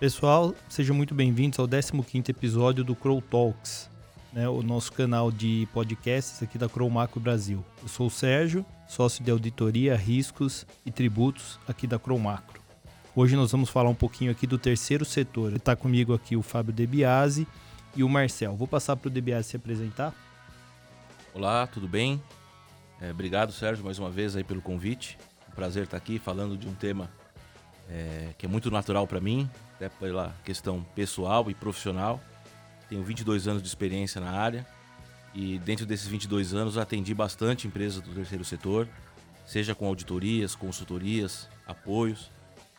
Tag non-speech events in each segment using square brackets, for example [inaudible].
Pessoal, sejam muito bem-vindos ao 15º episódio do Crow Talks, né, o nosso canal de podcasts aqui da Crow Macro Brasil. Eu sou o Sérgio, sócio de auditoria, riscos e tributos aqui da Crow Macro. Hoje nós vamos falar um pouquinho aqui do terceiro setor. Está comigo aqui o Fábio Debiase e o Marcel. Vou passar para o Debiase se apresentar. Olá, tudo bem? É, obrigado, Sérgio, mais uma vez aí pelo convite. Prazer estar aqui falando de um tema é, que é muito natural para mim, até pela questão pessoal e profissional. Tenho 22 anos de experiência na área e dentro desses 22 anos atendi bastante empresas do terceiro setor, seja com auditorias, consultorias, apoios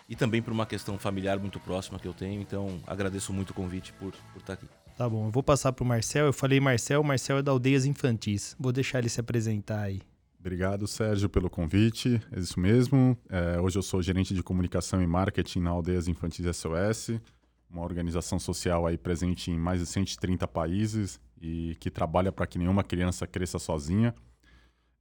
e também por uma questão familiar muito próxima que eu tenho. Então agradeço muito o convite por, por estar aqui. Tá bom, eu vou passar para o Marcel. Eu falei Marcel, Marcel é da Aldeias Infantis. Vou deixar ele se apresentar aí. Obrigado, Sérgio, pelo convite. É isso mesmo. É, hoje eu sou gerente de comunicação e marketing na Aldeias Infantis SOS, uma organização social aí presente em mais de 130 países e que trabalha para que nenhuma criança cresça sozinha.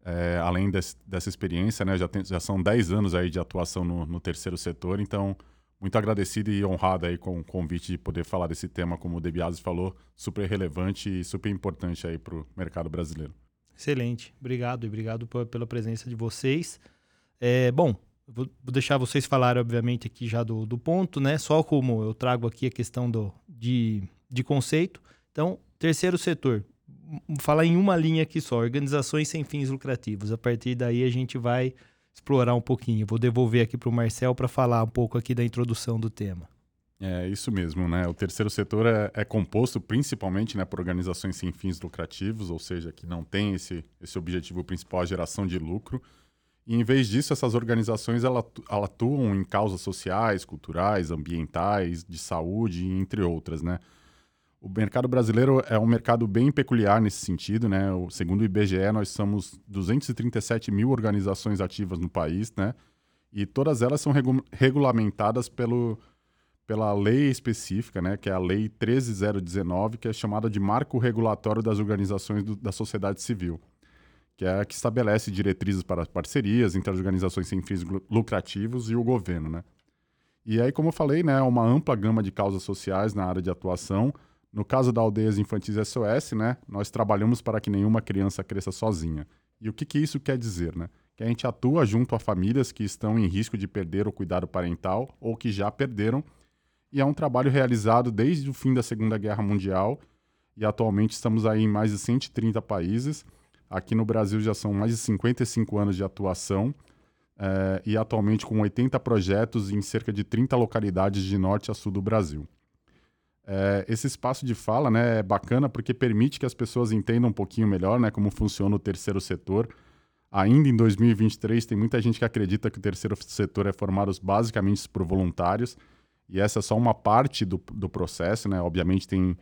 É, além desse, dessa experiência, né, já, tem, já, são 10 anos aí de atuação no, no, terceiro setor, então muito agradecido e honrado aí com o convite de poder falar desse tema, como o Debiase falou, super relevante e super importante aí para o mercado brasileiro. Excelente, obrigado e obrigado pela presença de vocês. É, bom, vou deixar vocês falarem, obviamente, aqui já do, do ponto, né? Só como eu trago aqui a questão do, de, de conceito. Então, terceiro setor, vou falar em uma linha aqui só, organizações sem fins lucrativos. A partir daí a gente vai explorar um pouquinho. Vou devolver aqui para o Marcel para falar um pouco aqui da introdução do tema. É isso mesmo, né? O terceiro setor é, é composto principalmente né, por organizações sem fins lucrativos, ou seja, que não tem esse, esse objetivo principal, a geração de lucro. E em vez disso, essas organizações ela, ela atuam em causas sociais, culturais, ambientais, de saúde, entre outras, né? O mercado brasileiro é um mercado bem peculiar nesse sentido, né? O, segundo o IBGE, nós somos 237 mil organizações ativas no país, né? E todas elas são regu regulamentadas pelo, pela lei específica, né, que é a Lei 13019, que é chamada de Marco Regulatório das Organizações do, da Sociedade Civil, que é a que estabelece diretrizes para parcerias entre as organizações sem fins lucrativos e o governo, né. E aí, como eu falei, né, uma ampla gama de causas sociais na área de atuação. No caso da Aldeias Infantis SOS, né, nós trabalhamos para que nenhuma criança cresça sozinha. E o que, que isso quer dizer, né? Que a gente atua junto a famílias que estão em risco de perder o cuidado parental ou que já perderam e é um trabalho realizado desde o fim da Segunda Guerra Mundial e atualmente estamos aí em mais de 130 países. Aqui no Brasil já são mais de 55 anos de atuação é, e atualmente com 80 projetos em cerca de 30 localidades de norte a sul do Brasil. É, esse espaço de fala né, é bacana porque permite que as pessoas entendam um pouquinho melhor né, como funciona o terceiro setor. Ainda em 2023, tem muita gente que acredita que o terceiro setor é formado basicamente por voluntários, e essa é só uma parte do, do processo, né? Obviamente tem,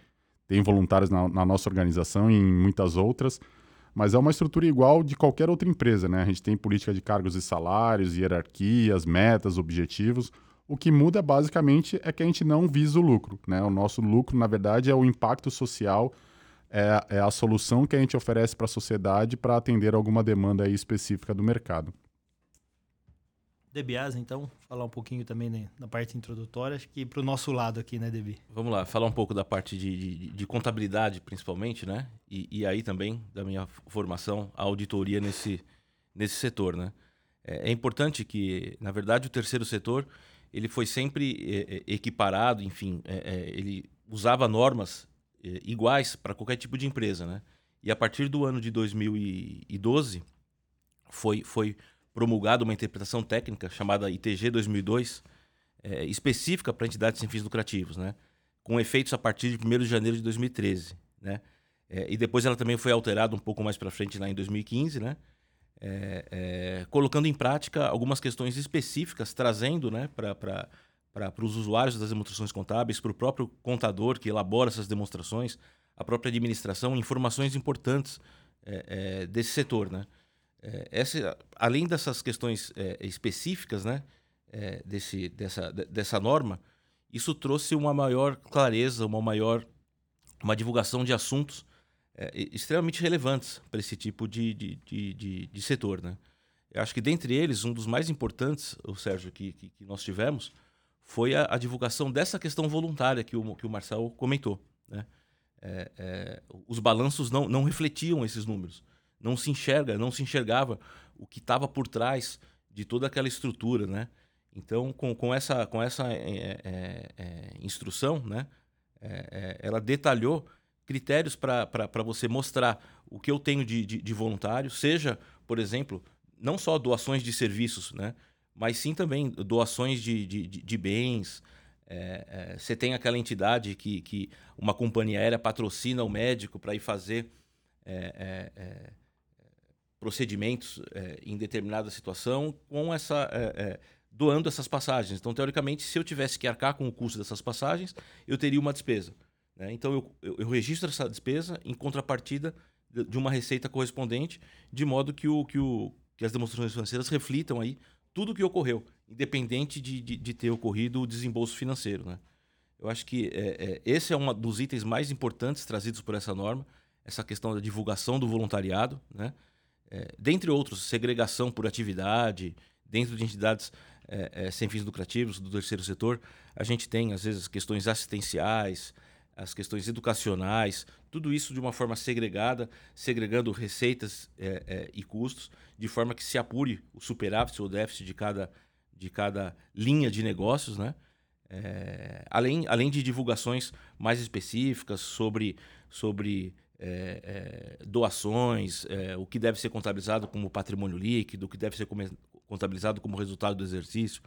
tem voluntários na, na nossa organização e em muitas outras, mas é uma estrutura igual de qualquer outra empresa, né? A gente tem política de cargos e salários, hierarquias, metas, objetivos. O que muda basicamente é que a gente não visa o lucro, né? O nosso lucro, na verdade, é o impacto social, é, é a solução que a gente oferece para a sociedade para atender alguma demanda específica do mercado. Debias, então, falar um pouquinho também né, na parte introdutória, acho que para o nosso lado aqui, né, Debi? Vamos lá, falar um pouco da parte de, de, de contabilidade, principalmente, né? E, e, aí também da minha formação, a auditoria nesse, nesse setor, né? É, é importante que, na verdade, o terceiro setor, ele foi sempre é, é equiparado, enfim, é, é, ele usava normas é, iguais para qualquer tipo de empresa, né? E a partir do ano de 2012, foi, foi promulgado uma interpretação técnica chamada ITG 2002, é, específica para entidades sem fins lucrativos, né? com efeitos a partir de 1 de janeiro de 2013. Né? É, e depois ela também foi alterada um pouco mais para frente, lá em 2015, né? É, é, colocando em prática algumas questões específicas, trazendo né, para os usuários das demonstrações contábeis, para o próprio contador que elabora essas demonstrações, a própria administração, informações importantes é, é, desse setor. Né? É, essa, além dessas questões é, específicas né, é, desse, dessa, dessa norma, isso trouxe uma maior clareza, uma maior uma divulgação de assuntos é, extremamente relevantes para esse tipo de, de, de, de, de setor. Né? Eu acho que dentre eles, um dos mais importantes, o Sérgio, que, que, que nós tivemos, foi a, a divulgação dessa questão voluntária que o, que o Marcel comentou. Né? É, é, os balanços não, não refletiam esses números. Não se enxerga, não se enxergava o que estava por trás de toda aquela estrutura, né? Então, com, com essa, com essa é, é, instrução, né? Ela detalhou critérios para você mostrar o que eu tenho de, de, de, voluntário, seja, por exemplo, não só doações de serviços, né? mas sim também doações de, de, de bens. É, é, você tem aquela entidade que, que uma companhia aérea patrocina o médico para ir fazer é procedimentos é, em determinada situação com essa doando essas passagens. Então, teoricamente, se eu tivesse que arcar com o custo dessas passagens, eu teria uma despesa. Né? Então, eu, eu, eu, registro essa despesa em contrapartida de uma receita correspondente, de modo que, o, que, o, que as demonstrações financeiras reflitam aí tudo o que ocorreu, independente de, de, de, ter ocorrido o desembolso financeiro. Né? Eu acho que é, é, esse é um dos itens mais importantes trazidos por essa norma, essa questão da divulgação do voluntariado, né? É, dentre outros, segregação por atividade, dentro de entidades é, é, sem fins lucrativos do terceiro setor, a gente tem, às vezes, questões assistenciais, as questões educacionais, tudo isso de uma forma segregada, segregando receitas é, é, e custos, de forma que se apure o superávit ou déficit de cada, de cada linha de negócios, né? É, além, além de divulgações mais específicas sobre, sobre é, é, doações, é, o que deve ser contabilizado como patrimônio líquido, o que deve ser contabilizado como resultado do exercício.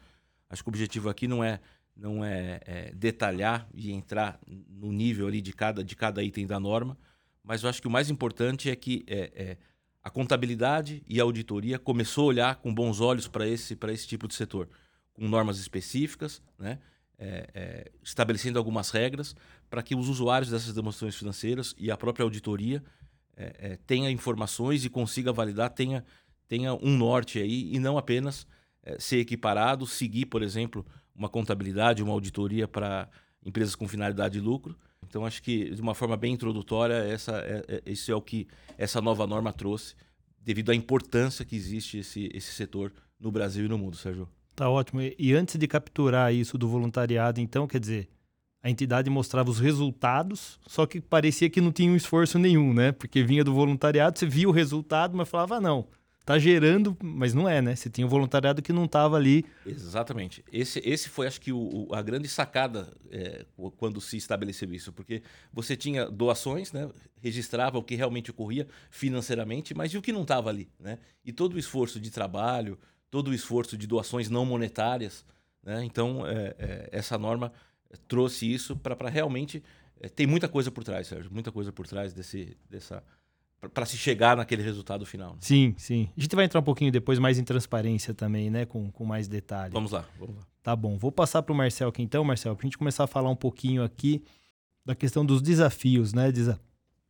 Acho que o objetivo aqui não é não é, é, detalhar e entrar no nível ali de cada, de cada item da norma, mas eu acho que o mais importante é que é, é, a contabilidade e a auditoria começou a olhar com bons olhos para esse, esse tipo de setor, com normas específicas, né? É, é, estabelecendo algumas regras para que os usuários dessas demonstrações financeiras e a própria auditoria é, tenha informações e consiga validar, tenha, tenha um norte aí e não apenas ser equiparado, seguir, por exemplo, uma contabilidade, uma auditoria para empresas com finalidade de lucro. Então, acho que, de uma forma bem introdutória, essa é, é, esse é o que essa nova norma trouxe, devido à importância que existe esse, esse setor no Brasil e no mundo, Sérgio. Tá ótimo. E antes de capturar isso do voluntariado, então, quer dizer, a entidade mostrava os resultados, só que parecia que não tinha um esforço nenhum, né? Porque vinha do voluntariado, você via o resultado, mas falava, ah, não, tá gerando, mas não é, né? Você tinha um voluntariado que não estava ali. Exatamente. Esse, esse foi, acho que, o, o a grande sacada é, quando se estabeleceu isso, porque você tinha doações, né? registrava o que realmente ocorria financeiramente, mas e o que não estava ali, né? E todo o esforço de trabalho, todo o esforço de doações não monetárias, né? Então, é, é, essa norma trouxe isso para realmente... É, tem muita coisa por trás, Sérgio, muita coisa por trás desse, dessa para se chegar naquele resultado final. Sim, sim. A gente vai entrar um pouquinho depois mais em transparência também, né? Com, com mais detalhe. Vamos lá, vamos lá. Tá bom. Vou passar para o Marcel aqui então, Marcel, para a gente começar a falar um pouquinho aqui da questão dos desafios, né? Desa...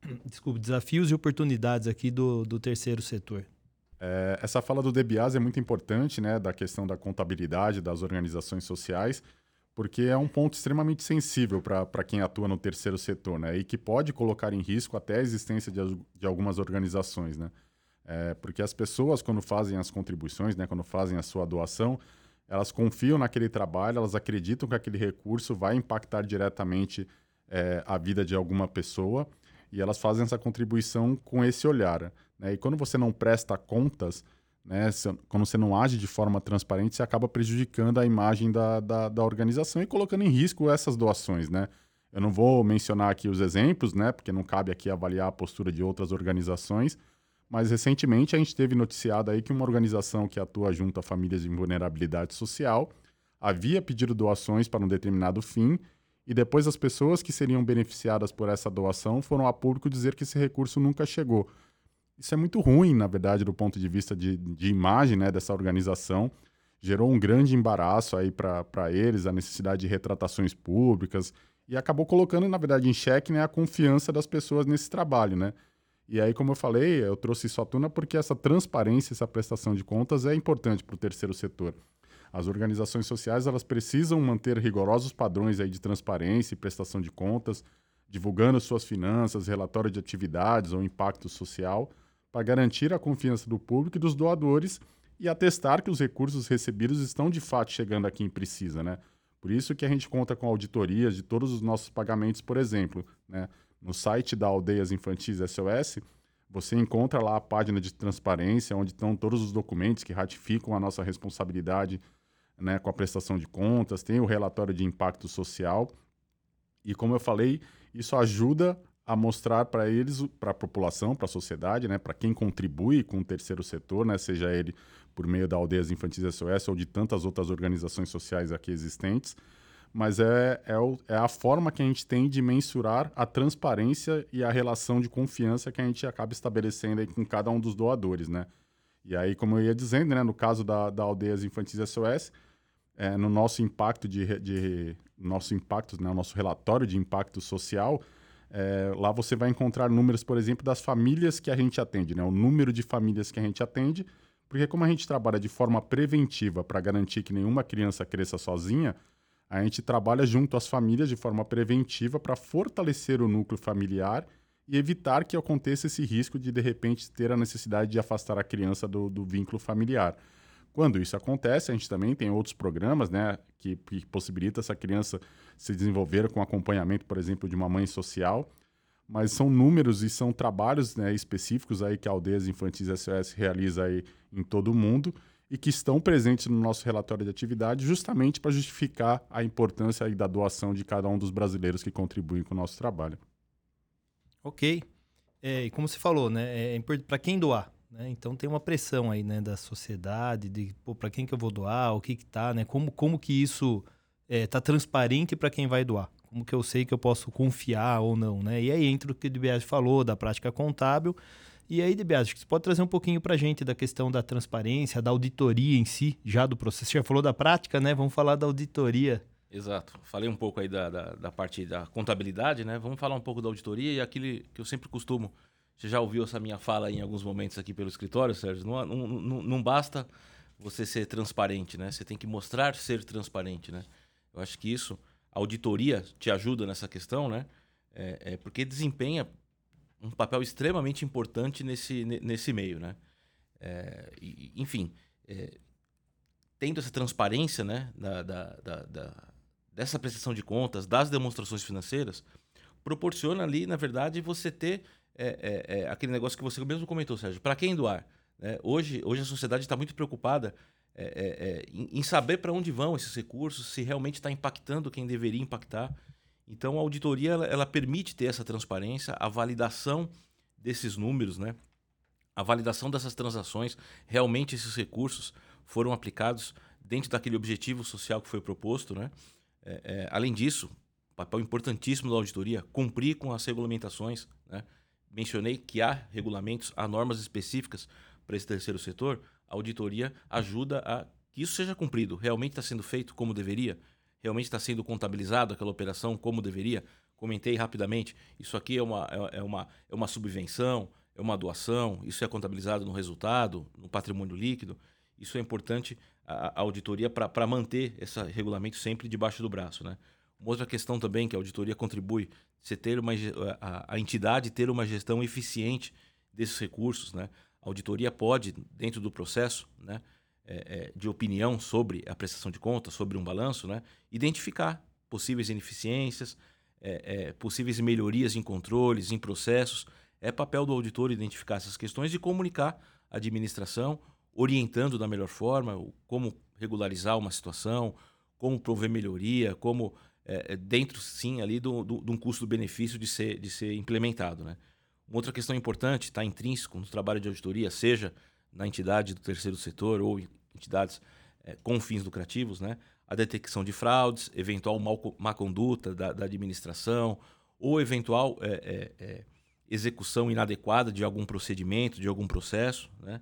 [coughs] Desculpe, desafios e oportunidades aqui do, do terceiro setor. É, essa fala do Debiase é muito importante, né? Da questão da contabilidade das organizações sociais porque é um ponto extremamente sensível para quem atua no terceiro setor, né? E que pode colocar em risco até a existência de, de algumas organizações, né? É, porque as pessoas, quando fazem as contribuições, né, quando fazem a sua doação, elas confiam naquele trabalho, elas acreditam que aquele recurso vai impactar diretamente é, a vida de alguma pessoa e elas fazem essa contribuição com esse olhar. Né? E quando você não presta contas, né? Quando você não age de forma transparente, você acaba prejudicando a imagem da, da, da, organização e colocando em risco essas doações. Né? Eu não vou mencionar aqui os exemplos, né? porque não cabe aqui avaliar a postura de outras organizações, mas recentemente a gente teve noticiado aí que uma organização que atua junto a famílias em vulnerabilidade social havia pedido doações para um determinado fim e depois as pessoas que seriam beneficiadas por essa doação foram a público dizer que esse recurso nunca chegou. Isso é muito ruim, na verdade, do ponto de vista de, de imagem né, dessa organização. Gerou um grande embaraço aí para eles, a necessidade de retratações públicas, e acabou colocando, na verdade, em xeque né, a confiança das pessoas nesse trabalho. Né? E aí, como eu falei, eu trouxe isso à tona porque essa transparência, essa prestação de contas é importante para o terceiro setor. As organizações sociais elas precisam manter rigorosos padrões aí de transparência e prestação de contas, divulgando suas finanças, relatório de atividades ou impacto social, para garantir a confiança do público e dos doadores e atestar que os recursos recebidos estão de fato chegando a quem precisa, né? Por isso que a gente conta com auditorias de todos os nossos pagamentos, por exemplo, né? no site da Aldeias Infantis SOS, você encontra lá a página de transparência, onde estão todos os documentos que ratificam a nossa responsabilidade né, com a prestação de contas, tem o relatório de impacto social. E como eu falei, isso ajuda a mostrar para eles, para a população, para a sociedade, né, para quem contribui com o terceiro setor, né, seja ele por meio da Aldeias Infantis SOS ou de tantas outras organizações sociais aqui existentes, mas é, é, o, é, a forma que a gente tem de mensurar a transparência e a relação de confiança que a gente acaba estabelecendo com cada um dos doadores, né? E aí, como eu ia dizendo, né, no caso da, da Aldeias Infantis SOS, é, no nosso impacto de, de nosso impacto, né, nosso relatório de impacto social, é, lá você vai encontrar números, por exemplo, das famílias que a gente atende, né, o número de famílias que a gente atende, porque como a gente trabalha de forma preventiva para garantir que nenhuma criança cresça sozinha, a gente trabalha junto às famílias de forma preventiva para fortalecer o núcleo familiar e evitar que aconteça esse risco de, de repente, ter a necessidade de afastar a criança do, do vínculo familiar. Quando isso acontece, a gente também tem outros programas né, que, que possibilitam essa criança se desenvolver com acompanhamento, por exemplo, de uma mãe social. Mas são números e são trabalhos né, específicos aí que a Aldeias Infantis SOS realiza aí em todo o mundo e que estão presentes no nosso relatório de atividade justamente para justificar a importância da doação de cada um dos brasileiros que contribuem com o nosso trabalho. Ok. É, e como você falou, né, é para quem doar? Né? Então tem uma pressão aí né, da sociedade, de para quem que eu vou doar, o que que tá, né? Como, como que isso é, tá transparente para quem vai doar? Como que eu sei que eu posso confiar ou não, né? E aí entra o que o DBS falou da prática contábil, e aí, Debias, você pode trazer um pouquinho para gente da questão da transparência, da auditoria em si, já do processo. Você já falou da prática, né? Vamos falar da auditoria. Exato. Falei um pouco aí da, da, da, parte da contabilidade, né? Vamos falar um pouco da auditoria e aquilo que eu sempre costumo. Você já ouviu essa minha fala em alguns momentos aqui pelo escritório, Sérgio? Não, não, não, não basta você ser transparente, né? Você tem que mostrar ser transparente, né? Eu acho que isso, a auditoria te ajuda nessa questão, né? É, é porque desempenha um papel extremamente importante nesse, nesse meio, né? É, enfim, é, tendo essa transparência, né, da, da, da, da, dessa prestação de contas, das demonstrações financeiras, proporciona ali, na verdade, você ter é, é, é aquele negócio que você mesmo comentou, Sérgio, para quem doar? Né? Hoje, hoje a sociedade está muito preocupada é, em, em saber para onde vão esses recursos, se realmente está impactando quem deveria impactar. Então, a auditoria ela, ela, permite ter essa transparência, a validação desses números, né? a validação dessas transações, realmente esses recursos foram aplicados dentro daquele objetivo social que foi proposto. Né? É, é, além disso, papel importantíssimo da auditoria, cumprir com as regulamentações. Né? Mencionei que há regulamentos, há normas específicas para esse terceiro setor. A auditoria ajuda a que isso seja cumprido. Realmente está sendo feito como deveria? realmente está sendo contabilizado aquela operação como deveria? Comentei rapidamente, isso aqui é uma, é, é uma, é uma subvenção, é uma doação, isso é contabilizado no resultado, no patrimônio líquido. Isso é importante a, a auditoria para manter esse regulamento sempre debaixo do braço. Né? Uma outra questão também que a auditoria contribui, você ter uma, a, a entidade ter uma gestão eficiente desses recursos. Né? A auditoria pode, dentro do processo, né, é, é, de opinião sobre a prestação de contas, sobre um balanço, né? identificar possíveis ineficiências, é, é, possíveis melhorias em controles, em processos. É papel do auditor identificar essas questões e comunicar à administração, orientando da melhor forma como regularizar uma situação, como prover melhoria, como é, é, dentro sim ali do, do, de um custo-benefício de ser, de ser implementado. Né? Uma outra questão importante, está intrínseco no trabalho de auditoria, seja na entidade do terceiro setor ou entidades é, com fins lucrativos, né? a detecção de fraudes, eventual mal, má conduta da, da administração ou eventual é, é, execução inadequada de algum procedimento, de algum processo. Né?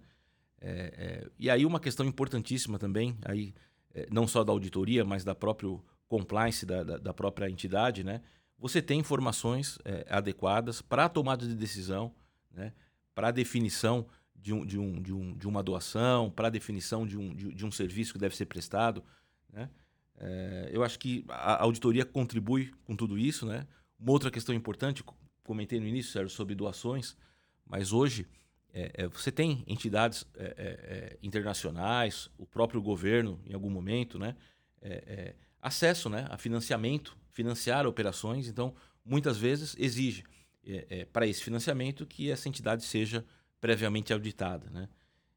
e aí uma questão importantíssima também, aí, não só da auditoria, mas da própria compliance da, da, da própria entidade, né? você tem informações adequadas para a tomada de decisão, né? para a definição de, um, de, um, de, um, de uma doação, para a definição de um, de, de, um serviço que deve ser prestado. Né? É, eu acho que a auditoria contribui com tudo isso. Né? Uma outra questão importante, comentei no início, Sérgio, sobre doações, mas hoje é, é, você tem entidades é, é, é, internacionais, o próprio governo, em algum momento, né? Acesso né, a financiamento, financiar operações. Então, muitas vezes exige é, é, para esse financiamento que essa entidade seja previamente auditada. Né?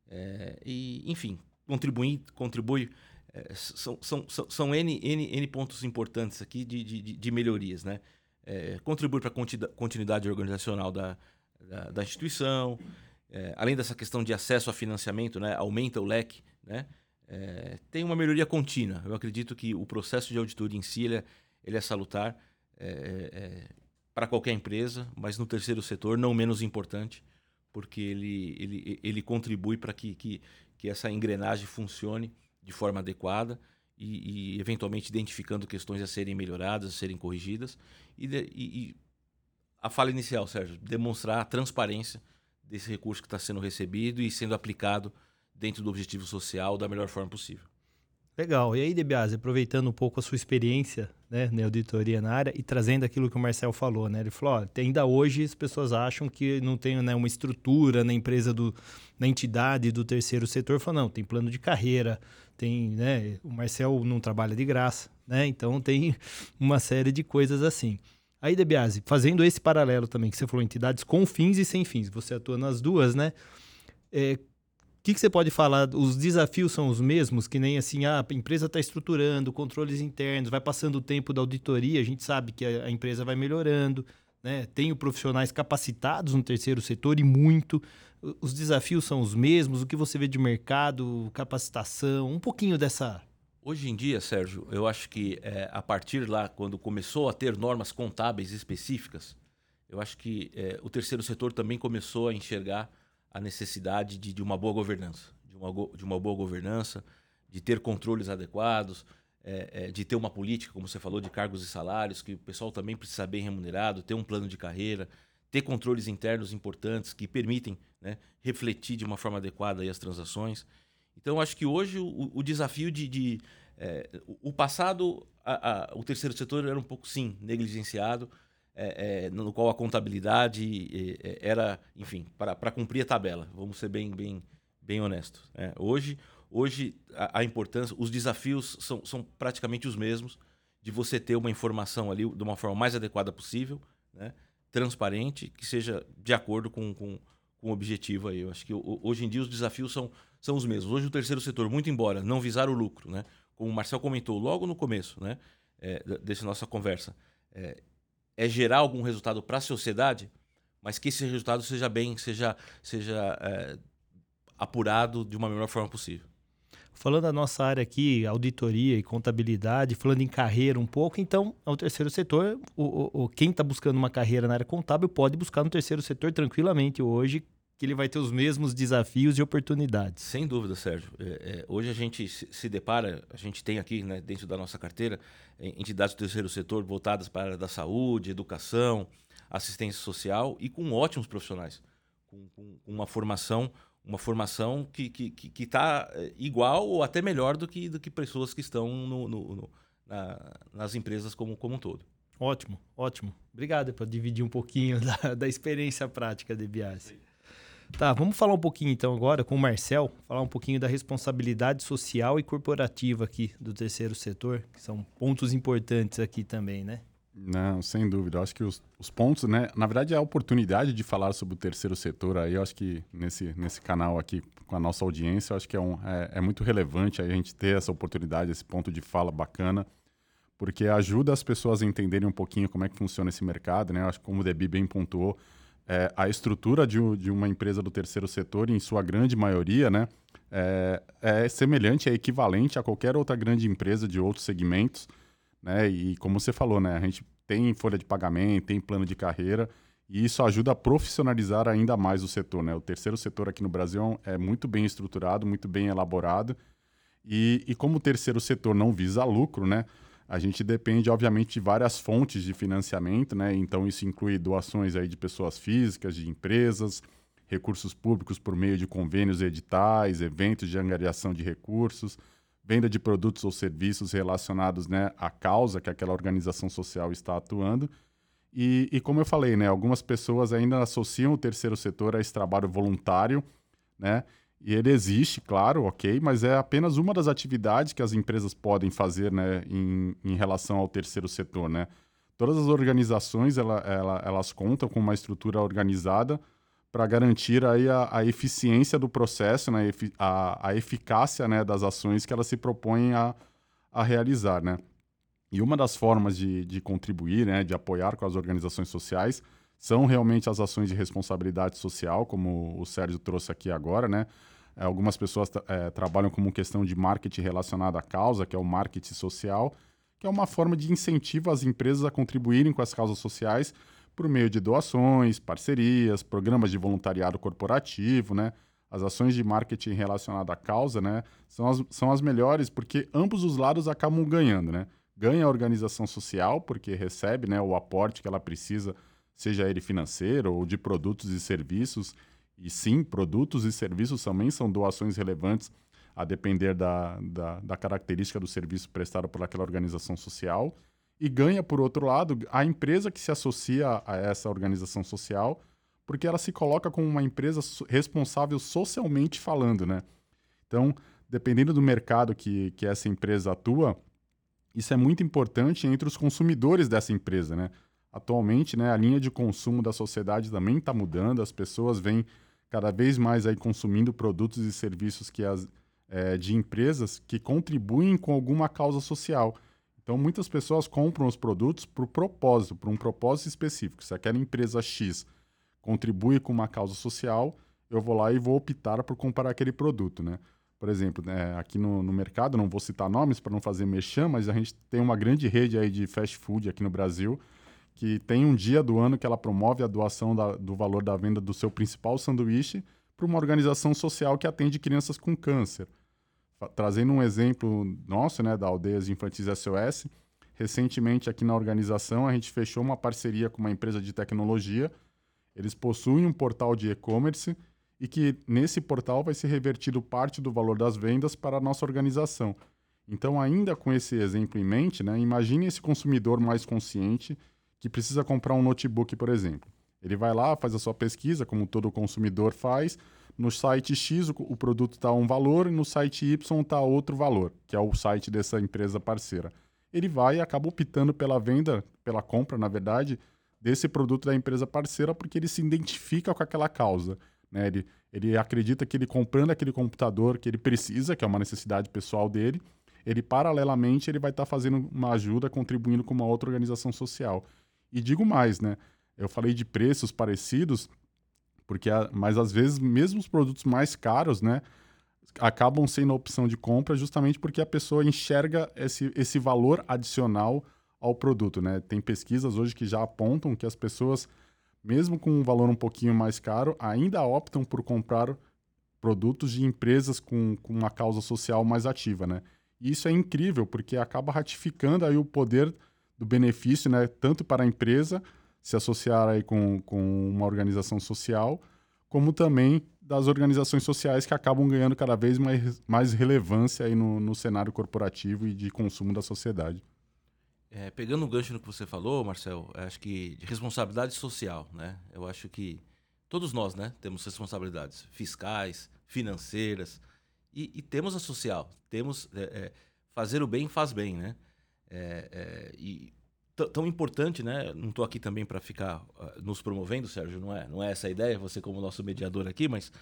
É, e, enfim, contribui, contribui é, são, são, são, são N, N, N pontos importantes aqui de, de, de melhorias. Né? É, contribui para a continuidade organizacional da, da, da instituição, é, além dessa questão de acesso a financiamento, né? aumenta o leque, né? Tem uma melhoria contínua. Eu acredito que o processo de auditoria em si ele é, ele é salutar para qualquer empresa, mas no terceiro setor não menos importante, porque ele, ele, ele contribui para que, que, que essa engrenagem funcione de forma adequada e, e, eventualmente identificando questões a serem melhoradas, a serem corrigidas. E, de, e, e a fala inicial, Sérgio, demonstrar a transparência desse recurso que está sendo recebido e sendo aplicado dentro do objetivo social da melhor forma possível. Legal. E aí, Debiase, aproveitando um pouco a sua experiência né, na auditoria na área e trazendo aquilo que o Marcel falou, né? Ele falou, ó, ainda hoje as pessoas acham que não tem né, uma estrutura na empresa, do, na entidade do terceiro setor. Falou, não, tem plano de carreira, tem, né? O Marcel não trabalha de graça, né? Então tem [laughs] uma série de coisas assim. Aí, Debiase, fazendo esse paralelo também, que você falou entidades com fins e sem fins, você atua nas duas, né? É, o que, que, você pode falar? Os desafios são os mesmos, que nem assim, ah, a empresa está estruturando, controles internos, vai passando o tempo da auditoria, a gente sabe que a, a empresa vai melhorando, né? Tem profissionais capacitados no terceiro setor e muito. Os desafios são os mesmos, o que você vê de mercado, capacitação, um pouquinho dessa. Hoje em dia, Sérgio, eu acho que é, a partir lá, quando começou a ter normas contábeis específicas, eu acho que é, o terceiro setor também começou a enxergar a necessidade de, de uma boa governança, de uma, de uma boa governança, de ter controles adequados, é, é, de ter uma política, como você falou, de cargos e salários, que o pessoal também precisa bem remunerado, ter um plano de carreira, ter controles internos importantes que permitem né, refletir de uma forma adequada as transações. Então, acho que hoje o, o desafio de. de é, o passado, a, a, o terceiro setor era um pouco, sim, negligenciado é, é, no qual a contabilidade é, era, enfim, para cumprir a tabela. Vamos ser bem, bem, bem honestos. Né? Hoje, hoje a, a, importância, os desafios são, são praticamente os mesmos de você ter uma informação ali de uma forma mais adequada possível, né? transparente, que seja de acordo com, com, com o objetivo aí. Eu acho que hoje em dia os desafios são, são os mesmos. Hoje o terceiro setor, muito embora não visar o lucro, né? como o Marcel comentou logo no começo né? É, dessa nossa conversa, é, é gerar algum resultado para a sociedade, mas que esse resultado seja bem, seja, seja é, apurado de uma melhor forma possível. Falando da nossa área aqui, auditoria e contabilidade, falando em carreira um pouco, então, é o terceiro setor, o, o quem está buscando uma carreira na área contábil pode buscar no terceiro setor tranquilamente hoje, que ele vai ter os mesmos desafios e oportunidades. Sem dúvida, Sérgio. É, é, hoje a gente se depara, a gente tem aqui né, dentro da nossa carteira entidades do terceiro setor voltadas para a área da saúde, educação, assistência social e com ótimos profissionais, com, com, com uma formação uma formação que está que, que, que tá é, igual ou até melhor do que, do que pessoas que estão no, no, no na, nas empresas como, como um todo. Ótimo, ótimo. Obrigado por dividir um pouquinho [laughs] da, da experiência prática de Biase. Tá, vamos falar um pouquinho então agora com o Marcel, falar um pouquinho da responsabilidade social e corporativa aqui do terceiro setor, que são pontos importantes aqui também, né? Não, sem dúvida. Eu acho que os, os pontos, né? Na verdade, é a oportunidade de falar sobre o terceiro setor aí, eu acho que nesse, nesse canal aqui, com a nossa audiência, eu acho que é, um, é, é muito relevante a gente ter essa oportunidade, esse ponto de fala bacana, porque ajuda as pessoas a entenderem um pouquinho como é que funciona esse mercado, né? Eu acho que como o Debi bem pontuou, é, a estrutura de, de, uma empresa do terceiro setor, em sua grande maioria, né, é, é, semelhante, é equivalente a qualquer outra grande empresa de outros segmentos. Né, e como você falou, né, a gente tem folha de pagamento, tem plano de carreira, e isso ajuda a profissionalizar ainda mais o setor. Né? O terceiro setor aqui no Brasil é muito bem estruturado, muito bem elaborado. E, e como o terceiro setor não visa lucro, né, a gente depende, obviamente, de várias fontes de financiamento, né? Então, isso inclui doações aí de pessoas físicas, de empresas, recursos públicos por meio de convênios editais, eventos de angariação de recursos, venda de produtos ou serviços relacionados né, à causa que aquela organização social está atuando. E, e, como eu falei, né, algumas pessoas ainda associam o terceiro setor a esse trabalho voluntário, né? E ele existe, claro, ok, mas é apenas uma das atividades que as empresas podem fazer né, em, em relação ao terceiro setor. Né? Todas as organizações ela, ela, elas contam com uma estrutura organizada para garantir aí a, a, eficiência do processo, né, a, a eficácia né, das ações que elas se propõem a, a realizar. Né? E uma das formas de, de contribuir, né, de apoiar com as organizações sociais, são realmente as ações de responsabilidade social, como o Sérgio trouxe aqui agora, né? É, algumas pessoas é, trabalham como questão de marketing relacionado à causa, que é o marketing social, que é uma forma de incentivo às empresas a contribuírem com as causas sociais por meio de doações, parcerias, programas de voluntariado corporativo, né? As ações de marketing relacionadas à causa, né? São as, são as melhores porque ambos os lados acabam ganhando, né? Ganha a organização social porque recebe né, o aporte que ela precisa, seja ele financeiro ou de produtos e serviços, e sim, produtos e serviços também são doações relevantes, a depender da, da, da característica do serviço prestado por aquela organização social. E ganha, por outro lado, a empresa que se associa a essa organização social, porque ela se coloca como uma empresa responsável socialmente falando, né? Então, dependendo do mercado que, que essa empresa atua, isso é muito importante entre os consumidores dessa empresa, né? Atualmente, né, a linha de consumo da sociedade também está mudando, as pessoas vêm cada vez mais aí consumindo produtos e serviços que as, é, de empresas que contribuem com alguma causa social. Então, muitas pessoas compram os produtos por propósito, por um propósito específico. Se aquela empresa X contribui com uma causa social, eu vou lá e vou optar por comprar aquele produto, né? Por exemplo, né, aqui no, no, mercado, não vou citar nomes para não fazer mexer, mas a gente tem uma grande rede aí de fast food aqui no Brasil que tem um dia do ano que ela promove a doação da, do valor da venda do seu principal sanduíche para uma organização social que atende crianças com câncer. Trazendo um exemplo nosso, né, da Aldeias Infantis SOS, recentemente aqui na organização a gente fechou uma parceria com uma empresa de tecnologia. Eles possuem um portal de e-commerce e que nesse portal vai ser revertido parte do valor das vendas para a nossa organização. Então, ainda com esse exemplo em mente, né, imagine esse consumidor mais consciente que precisa comprar um notebook, por exemplo. Ele vai lá, faz a sua pesquisa, como todo consumidor faz. No site X o, produto está um valor e no site Y está outro valor, que é o site dessa empresa parceira. Ele vai e acaba optando pela venda, pela compra, na verdade, desse produto da empresa parceira porque ele se identifica com aquela causa. Né? Ele, ele acredita que ele comprando aquele computador que ele precisa, que é uma necessidade pessoal dele, ele paralelamente ele vai estar tá fazendo uma ajuda, contribuindo com uma outra organização social. E digo mais, né? Eu falei de preços parecidos, porque mas às vezes mesmo os produtos mais caros, né, acabam sendo a opção de compra justamente porque a pessoa enxerga esse, esse valor adicional ao produto, né? Tem pesquisas hoje que já apontam que as pessoas, mesmo com um valor um pouquinho mais caro, ainda optam por comprar produtos de empresas com, com uma causa social mais ativa, né? E isso é incrível, porque acaba ratificando aí o poder do benefício, né, tanto para a empresa se associar aí com, com uma organização social, como também das organizações sociais que acabam ganhando cada vez mais, mais relevância aí no, no cenário corporativo e de consumo da sociedade. É, pegando o gancho no que você falou, Marcel, acho que de responsabilidade social, né? Eu acho que todos nós, né, temos responsabilidades fiscais, financeiras e, e temos a social. Temos é, é, fazer o bem faz bem, né? É, é, e tão importante, né? Não estou aqui também para ficar uh, nos promovendo, Sérgio, não é, não é essa a ideia, você como nosso mediador aqui, mas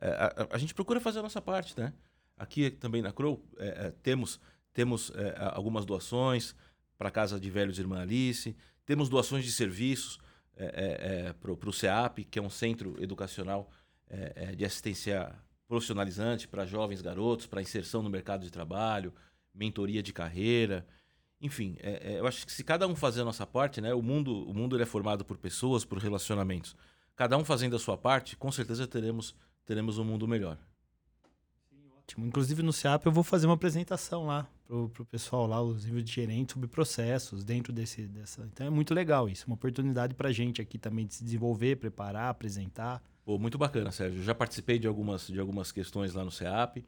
é, a, a, gente procura fazer a nossa parte, né? Aqui também na Crow é, é, temos, temos algumas doações para a Casa de Velhos Irmã Alice, temos doações de serviços para o CEAP, que é um centro educacional de assistência profissionalizante para jovens garotos, para inserção no mercado de trabalho, mentoria de carreira, enfim, é, é, eu acho que se cada um fazer a nossa parte, né, o mundo, o mundo é formado por pessoas, por relacionamentos. Cada um fazendo a sua parte, com certeza teremos, teremos um mundo melhor. Sim, ótimo. Inclusive no CEAP eu vou fazer uma apresentação lá pro, pro pessoal lá, os níveis de gerente sobre processos dentro desse dessa. Então é muito legal isso, uma oportunidade para gente aqui também de se desenvolver, preparar, apresentar. Pô, muito bacana, Sérgio. Eu já participei de algumas de algumas questões lá no CEAP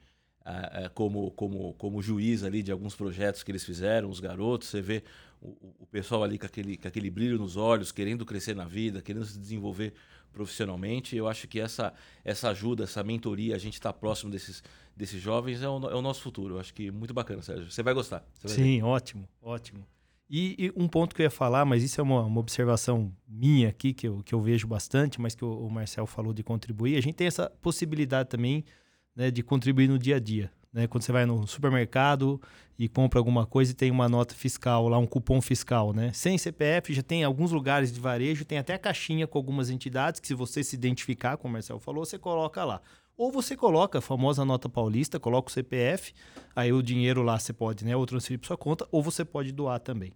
como, como, como juiz ali de alguns projetos que eles fizeram, os garotos, você vê o, o pessoal ali com aquele, com aquele brilho nos olhos, querendo crescer na vida, querendo se desenvolver profissionalmente. Eu acho que essa, essa ajuda, essa mentoria, a gente está próximo desses, desses jovens é o, é o, nosso futuro. Eu acho que muito bacana, Sérgio. Você vai gostar. Você vai Sim, ver. ótimo, ótimo. E, e, um ponto que eu ia falar, mas isso é uma, uma, observação minha aqui, que eu, que eu vejo bastante, mas que o, o Marcel falou de contribuir. A gente tem essa possibilidade também né, de contribuir no dia a dia. Né? Quando você vai no supermercado e compra alguma coisa e tem uma nota fiscal lá, um cupom fiscal, né? Sem CPF, já tem alguns lugares de varejo, tem até caixinha com algumas entidades que se você se identificar, como o Marcelo falou, você coloca lá. Ou você coloca a famosa nota paulista, coloca o CPF, aí o dinheiro lá você pode, né, ou transferir para sua conta, ou você pode doar também.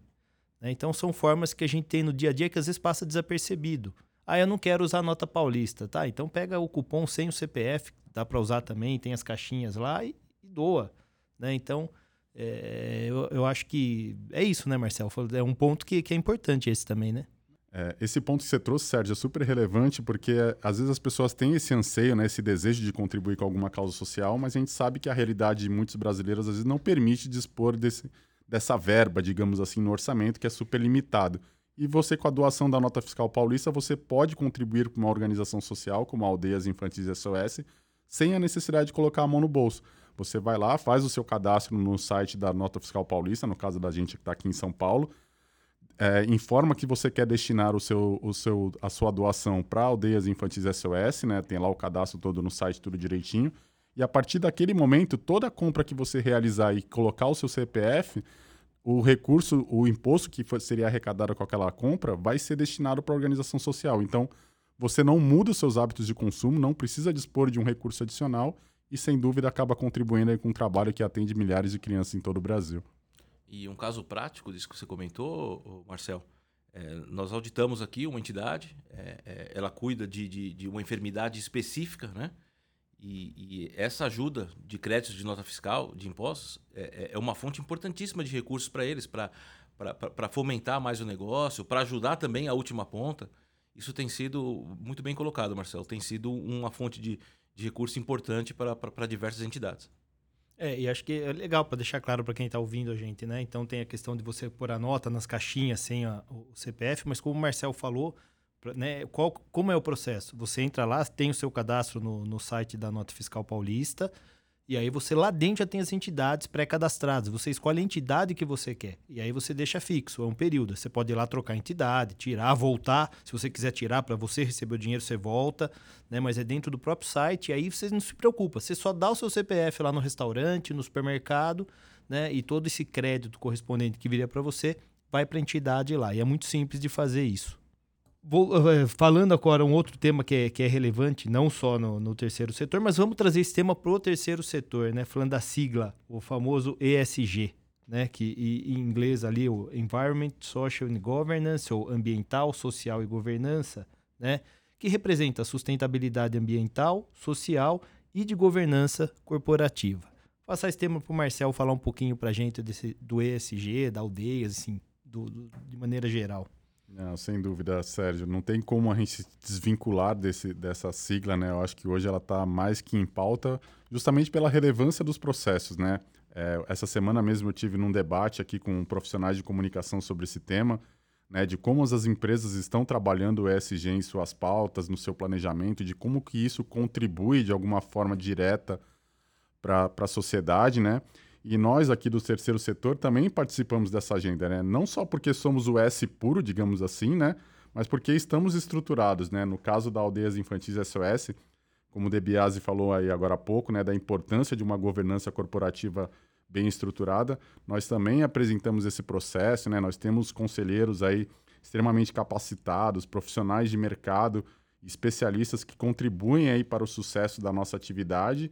Né? Então são formas que a gente tem no dia a dia que às vezes passa desapercebido. Ah, eu não quero usar a nota paulista, tá? Então pega o cupom sem o CPF, dá para usar também, tem as caixinhas lá e doa. Né? Então, é, eu, eu acho que é isso, né, Marcelo? É um ponto que, que é importante esse também, né? É, esse ponto que você trouxe, Sérgio, é super relevante porque às vezes as pessoas têm esse anseio, né, esse desejo de contribuir com alguma causa social, mas a gente sabe que a realidade de muitos brasileiros às vezes não permite dispor desse, dessa verba, digamos assim, no orçamento, que é super limitado. E você, com a doação da nota fiscal paulista, você pode contribuir com uma organização social, como Aldeias Infantis SOS, sem a necessidade de colocar a mão no bolso. Você vai lá, faz o seu cadastro no site da Nota Fiscal Paulista, no caso da gente que está aqui em São Paulo, é, informa que você quer destinar o seu, o seu, a sua doação para aldeias infantis SOS, né? Tem lá o cadastro todo no site, tudo direitinho. E a partir daquele momento, toda compra que você realizar e colocar o seu CPF, o recurso, o imposto que seria arrecadado com aquela compra, vai ser destinado para a organização social. Então, você não muda os seus hábitos de consumo, não precisa dispor de um recurso adicional e, sem dúvida, acaba contribuindo com um trabalho que atende milhares de crianças em todo o Brasil. E um caso prático disso que você comentou, Marcel, é, nós auditamos aqui uma entidade, é, é, ela cuida de, de, de, uma enfermidade específica, né? E, e, essa ajuda de créditos de nota fiscal, de impostos, é, é, é uma fonte importantíssima de recursos para eles, para fomentar mais o negócio, para ajudar também a última ponta. Isso tem sido muito bem colocado, Marcelo. Tem sido uma fonte de, de recurso importante para diversas entidades. É, e acho que é legal para deixar claro para quem está ouvindo a gente, né? Então tem a questão de você pôr a nota nas caixinhas sem a, o CPF, mas como o Marcel falou, né, qual, como é o processo? Você entra lá, tem o seu cadastro no, no site da Nota Fiscal Paulista, e aí você lá dentro já tem as entidades pré-cadastradas. Você escolhe a entidade que você quer. E aí você deixa fixo, é um período. Você pode ir lá trocar a entidade, tirar, voltar. Se você quiser tirar para você receber o dinheiro, você volta. Né? Mas é dentro do próprio site. E aí você não se preocupa. Você só dá o seu CPF lá no restaurante, no supermercado, né? E todo esse crédito correspondente que viria para você vai para a entidade lá. E é muito simples de fazer isso. Vou, eh, falando agora um outro tema que é, que é relevante, não só no, no terceiro setor, mas vamos trazer esse tema para o terceiro setor, né? Falando da sigla, o famoso ESG, né? Que em inglês ali o Environment, Social and Governance, ou ambiental, social e governança, né? Que representa sustentabilidade ambiental, social e de governança corporativa. Vou passar esse tema para o Marcel falar um pouquinho para a gente desse, do ESG, da aldeias, assim, do, do, de maneira geral. Não, sem dúvida, Sérgio. Não tem como a gente se desvincular desse, dessa sigla, né? Eu acho que hoje ela está mais que em pauta, justamente pela relevância dos processos, né? É, essa semana mesmo eu tive num debate aqui com profissionais de comunicação sobre esse tema, né? De como as empresas estão trabalhando o ESG em suas pautas, no seu planejamento, de como que isso contribui de alguma forma direta para a sociedade, né? E nós aqui do terceiro setor também participamos dessa agenda, né? Não só porque somos o S puro, digamos assim, né? Mas porque estamos estruturados, né? No caso da Aldeias Infantis SOS, como o Debiase falou aí agora há pouco, né? Da importância de uma governança corporativa bem estruturada, nós também apresentamos esse processo, né? Nós temos conselheiros aí extremamente capacitados, profissionais de mercado, especialistas que contribuem aí para o sucesso da nossa atividade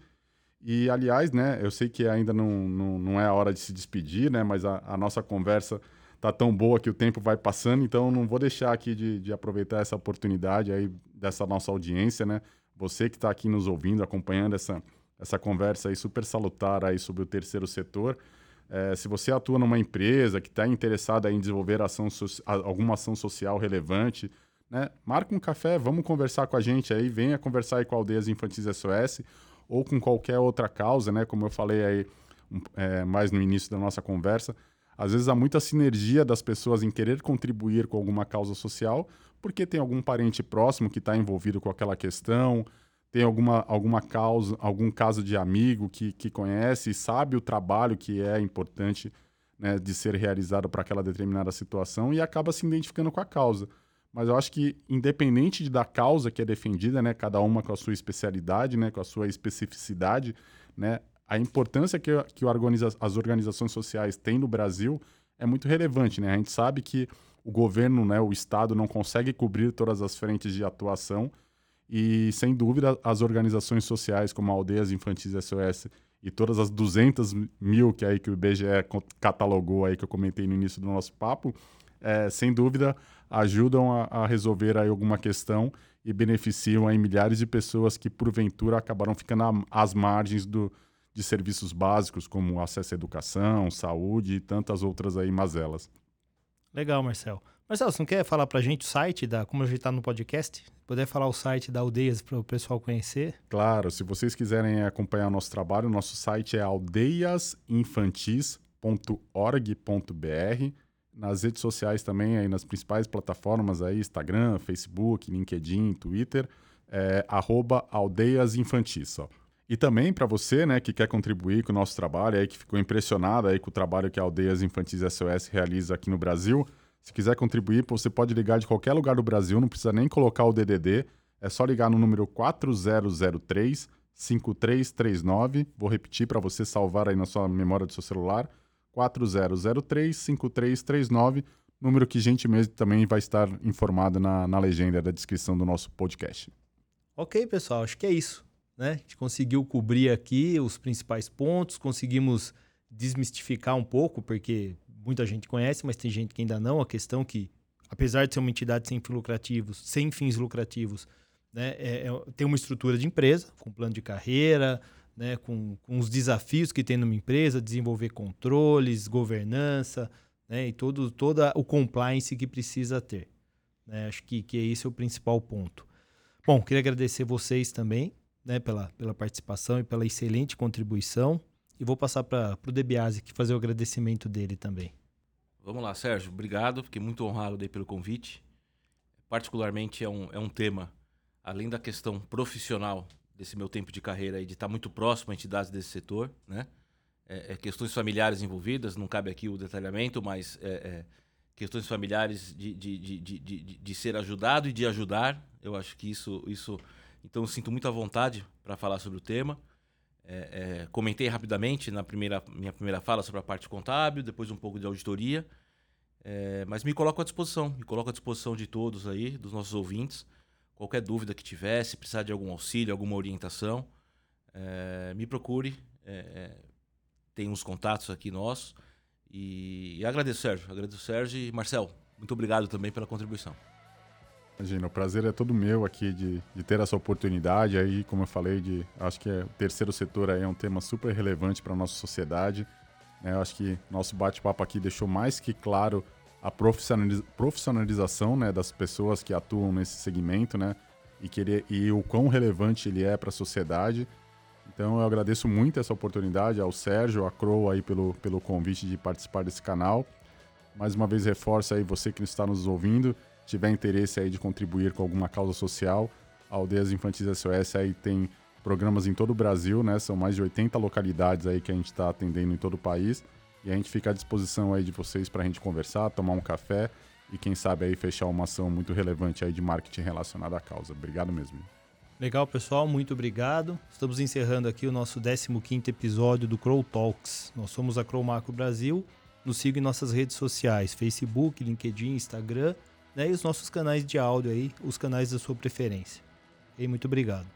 e, aliás, né, eu sei que ainda não, não, não é a hora de se despedir, né, mas a, a nossa conversa tá tão boa que o tempo vai passando, então não vou deixar aqui de, de aproveitar essa oportunidade aí dessa nossa audiência, né? Você que está aqui nos ouvindo, acompanhando essa, essa conversa aí super salutar aí sobre o terceiro setor. É, se você atua numa empresa que está interessada em desenvolver ação so alguma ação social relevante, né? Marca um café, vamos conversar com a gente aí, venha conversar aí com a Aldeias Infantis SOS ou com qualquer outra causa, né? Como eu falei aí é, mais no início da nossa conversa, Às vezes há muita sinergia das pessoas em querer contribuir com alguma causa social, porque tem algum parente próximo que está envolvido com aquela questão, tem alguma, alguma causa, algum caso de amigo que, que conhece e sabe o trabalho que é importante né, de ser realizado para aquela determinada situação e acaba se identificando com a causa. Mas eu acho que, independente da causa que é defendida, né, cada uma com a sua especialidade, né, com a sua especificidade, né, a importância que, que organiza as organizações sociais têm no Brasil é muito relevante. Né? A gente sabe que o governo, né, o Estado, não consegue cobrir todas as frentes de atuação e, sem dúvida, as organizações sociais, como Aldeias Infantis SOS e todas as 200 mil que, aí que o IBGE catalogou, aí, que eu comentei no início do nosso papo, é, sem dúvida, ajudam a, a, resolver aí alguma questão e beneficiam aí milhares de pessoas que, porventura, acabaram ficando às margens do, de serviços básicos como acesso à educação, saúde e tantas outras aí mazelas. Legal, Marcel. Marcelo, você não quer falar para a gente o site da, como a gente está no podcast? Poder falar o site da Aldeias para o pessoal conhecer? Claro, se vocês quiserem acompanhar o nosso trabalho, nosso site é aldeiasinfantis.org.br. Nas redes sociais também, aí nas principais plataformas aí, Instagram, Facebook, LinkedIn, Twitter, é arroba aldeiasinfantis, ó. E também para você, né, que quer contribuir com o nosso trabalho, aí que ficou impressionado aí com o trabalho que a Aldeias Infantis SOS realiza aqui no Brasil, se quiser contribuir, você pode ligar de qualquer lugar do Brasil, não precisa nem colocar o DDD, é só ligar no número 4003 5339. Vou repetir para você salvar aí na sua memória do seu celular. 4003 5339, número que gentilmente também vai estar informado na, na legenda da descrição do nosso podcast. Ok, pessoal, acho que é isso né? A gente conseguiu cobrir aqui os principais pontos, conseguimos desmistificar um pouco, porque muita gente conhece, mas tem gente que ainda não, a questão que, apesar de ser uma entidade sem fins lucrativos, sem fins lucrativos, né, é, é, tem uma estrutura de empresa, com plano de carreira, né, com, com os desafios que tem numa empresa, desenvolver controles, governança, né, e todo, todo o compliance que precisa ter. Né? Acho que, que esse é o principal ponto. Bom, queria agradecer vocês também né, pela, pela participação e pela excelente contribuição. E vou passar para o Debiase que fazer o agradecimento dele também. Vamos lá, Sérgio. Obrigado. Fiquei muito honrado pelo convite. Particularmente é um, é um tema, além da questão profissional desse meu tempo de carreira e de estar muito próximo a entidades desse setor, né? É, é questões familiares envolvidas, não cabe aqui o detalhamento, mas é, é questões familiares de, de, de, de, de, ser ajudado e de ajudar. Eu acho que isso, isso então, sinto muita vontade para falar sobre o tema. É, é, comentei rapidamente na primeira, minha primeira fala sobre a parte contábil, depois um pouco de auditoria. É, mas me coloco à disposição, me coloco à disposição de todos aí, dos nossos ouvintes. Qualquer dúvida que tiver, se precisar de algum auxílio, alguma orientação, é, me procure. É, é, tem uns contatos aqui nossos. E, e agradeço, Sérgio. Agradeço, Sérgio e Marcel. Muito obrigado também pela contribuição. Imagina, o prazer é todo meu aqui de, de ter essa oportunidade aí, como eu falei, de acho que é, o terceiro setor aí é um tema super relevante para a nossa sociedade. Né? Eu acho que nosso bate-papo aqui deixou mais que claro a profissionalização né, das pessoas que atuam nesse segmento, né? E, querer, e o quão relevante ele é para a sociedade. Então eu agradeço muito essa oportunidade ao Sérgio, à Crow aí pelo, pelo convite de participar desse canal. Mais uma vez reforço aí você que está nos ouvindo tiver interesse aí de contribuir com alguma causa social, a Aldeias Infantis SOS aí tem programas em todo o Brasil, né? São mais de 80 localidades aí que a gente está atendendo em todo o país. E a gente fica à disposição aí de vocês para a gente conversar, tomar um café e quem sabe aí fechar uma ação muito relevante aí de marketing relacionada à causa. Obrigado mesmo. Legal, pessoal, muito obrigado. Estamos encerrando aqui o nosso 15º episódio do Crow Talks. Nós somos a Crow Macro Brasil. Nos siga em nossas redes sociais, Facebook, LinkedIn, Instagram né? E os nossos canais de áudio aí, os canais da sua preferência. E muito obrigado.